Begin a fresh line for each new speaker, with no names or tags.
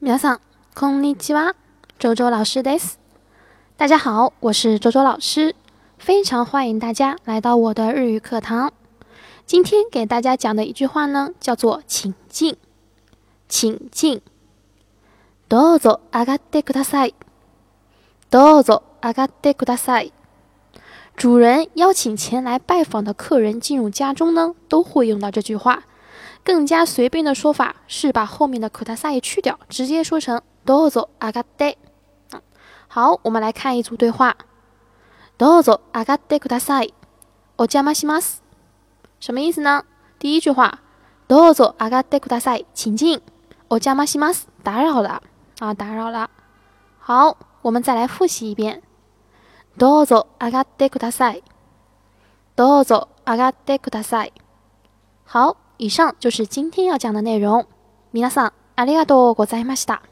皆さん、こんにちは。周周老师です。大家好，我是周周老师，非常欢迎大家来到我的日语课堂。今天给大家讲的一句话呢，叫做“请进”。请进。どうぞ上がってください。どうぞ上がってください。主人邀请前来拜访的客人进入家中呢，都会用到这句话。 更加随便的说法是把后面的ください去掉，直接说成どうぞ上がって。好，我们来看一组对话。どうぞ上がってください。お邪魔します。什么意思呢？第一句话，どうぞ上がってください，请进。お邪魔します，打扰了啊，打扰了。好，我们再来复习一遍。どうぞ上がってください。どうぞ上がってください。好。 以上就是今天要讲的内容。皆さんありがとうございました。